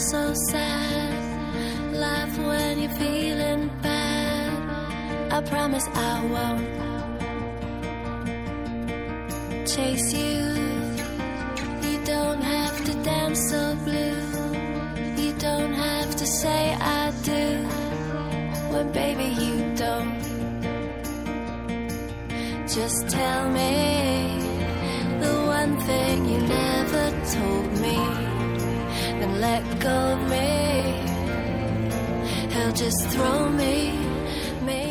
so sad. Laugh when you're feeling bad. I promise I won't chase you. You don't have to dance so blue. You don't have to say I do. When baby you don't. Just tell me the one thing you. Then let go of me. He'll just throw me.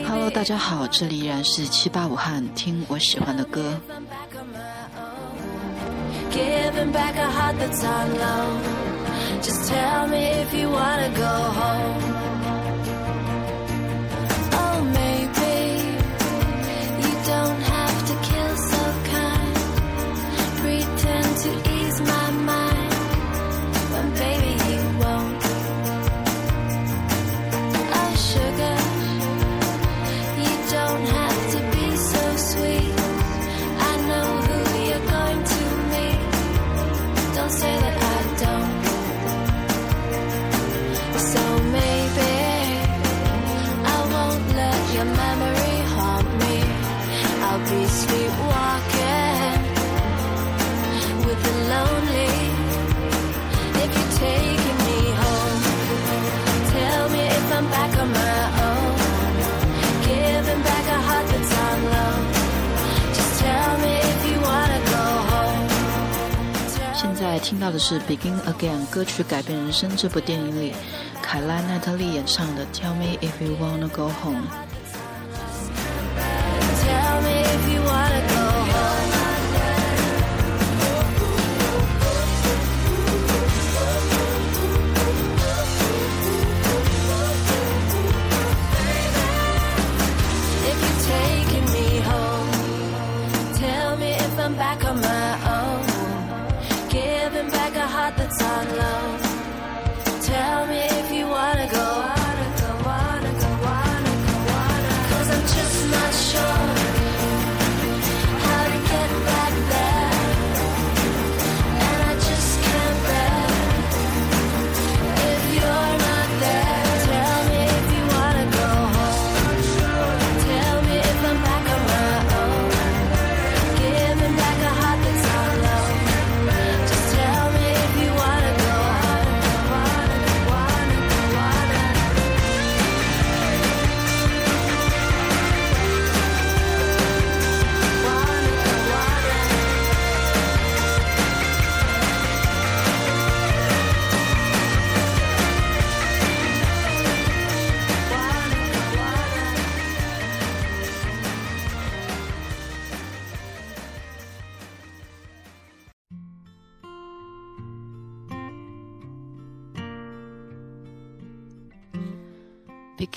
Hello，大家好，这里依然是七八武汉，听我喜欢的歌。Giving back a heart that's on loan. Just tell me if you wanna go home. 听到的是《Begin Again》歌曲改变人生这部电影里，凯拉奈特利演唱的《Tell Me If You Wanna Go Home》。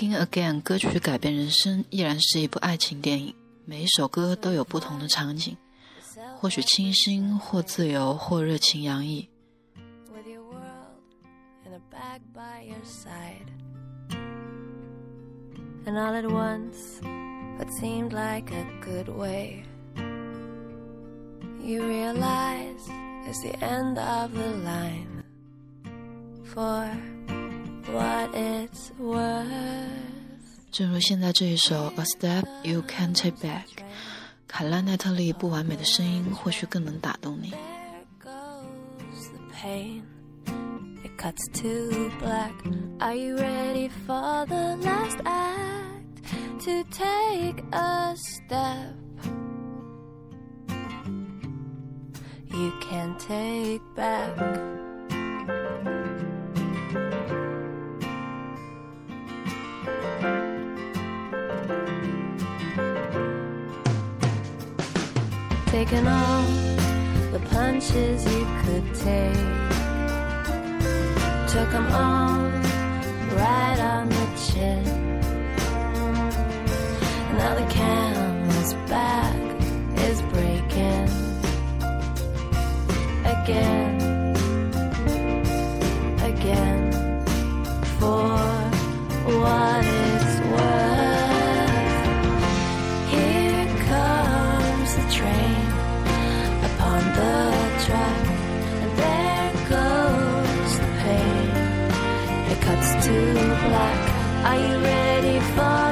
Begin Again 歌曲改变人生，依然是一部爱情电影。每一首歌都有不同的场景，或许清新，或自由，或热情洋溢。with your world in a bag by your side. And all at once, what seemed like a good way, you realize it's the end of the line. For. 正如现在这一首《A Step You Can't Take Back》，凯拉奈特利不完美的声音或许更能打动你。There goes the pain. It cuts to black. Are you ready for the last act? To take a step you can take back. Taking all the punches you could take. Took them all right on the chin. Now the camel's back is breaking again Are you ready for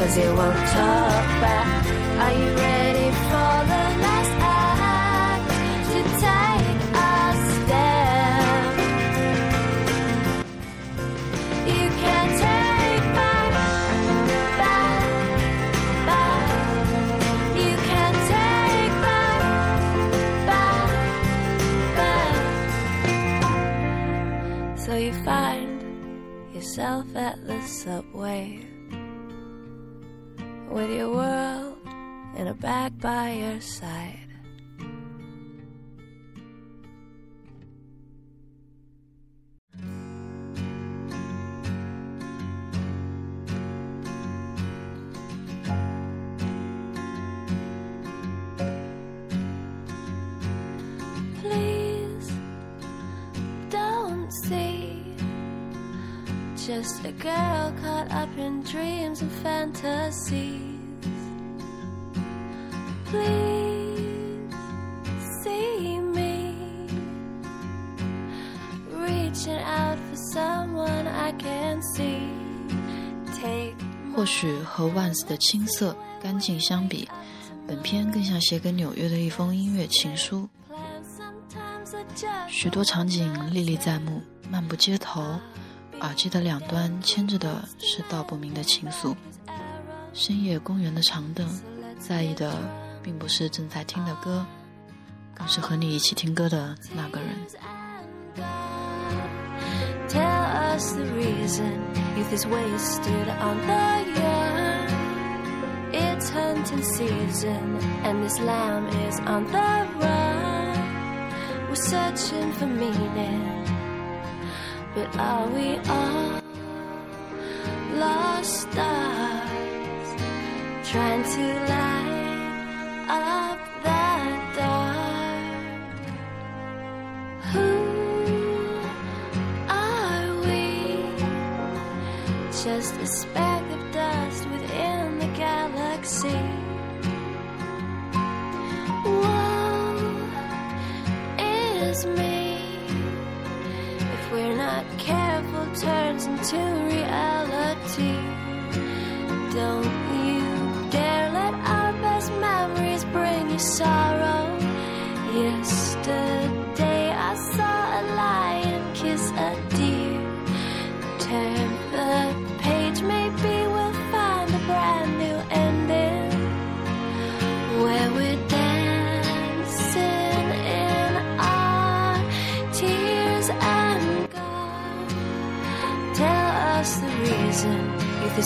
cause he won't talk back. Are you ready for the last act to take a step? You can't take back, back, back. You can't take back, back, back. So you find yourself at the subway with your world in a bag by your side. Please don't see just a girl caught up in dreams and fantasies. Please see me reaching out for someone I can see. Take 或许和 Once 的青涩、干净相比，本片更像写给纽约的一封音乐情书。许多场景历历在目，漫步街头，耳机的两端牵着的是道不明的情愫。深夜公园的长凳，在意的并不是正在听的歌，更是和你一起听歌的那个人。Tell us the reason youth is wasted on the young. It's hunting season, and this lamb is on the run. We're searching for meaning, but are we all lost stars trying to light up Don't you dare let our best memories bring you sorrow.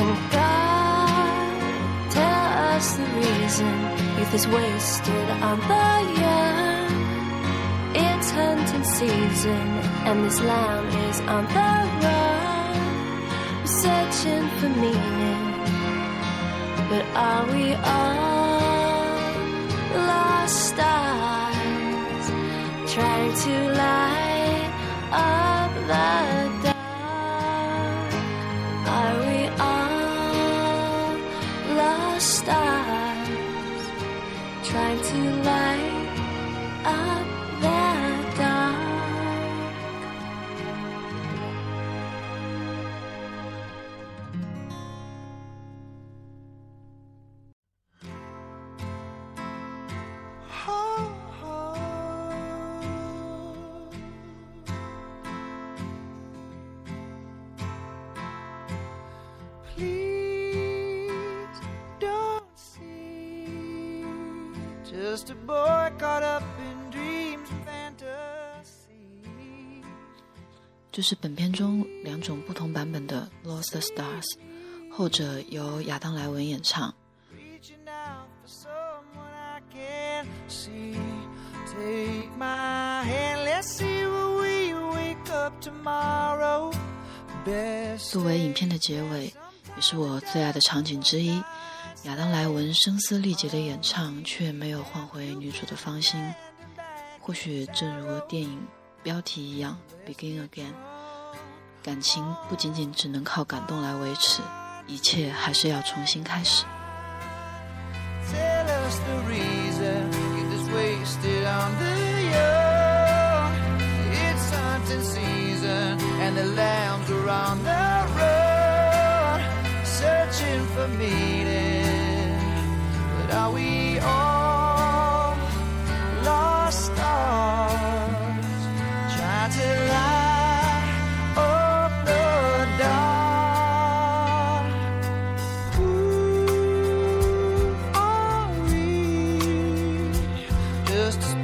And God, tell us the reason youth is wasted on the young. It's hunting season, and this lamb is on the run. Searching for meaning, but are we all just a boy caught up in dreams fantasy. 这是本片中两种不同版本的《Lost Stars》，后者由亚当莱文演唱，Reaching out for someone I can see. Take my hand, let's see where we wake up tomorrow. 作为影片的结尾，也是我最爱的场景之一。亚当莱文声嘶力竭的演唱，却没有唤回女主的芳心。或许正如电影标题一样，《Begin Again》，感情不仅仅只能靠感动来维持，一切还是要重新开始。it's hunting season and the lambs are on the run, searching for meaning. We all lost to light up the dark. Who are we? Just a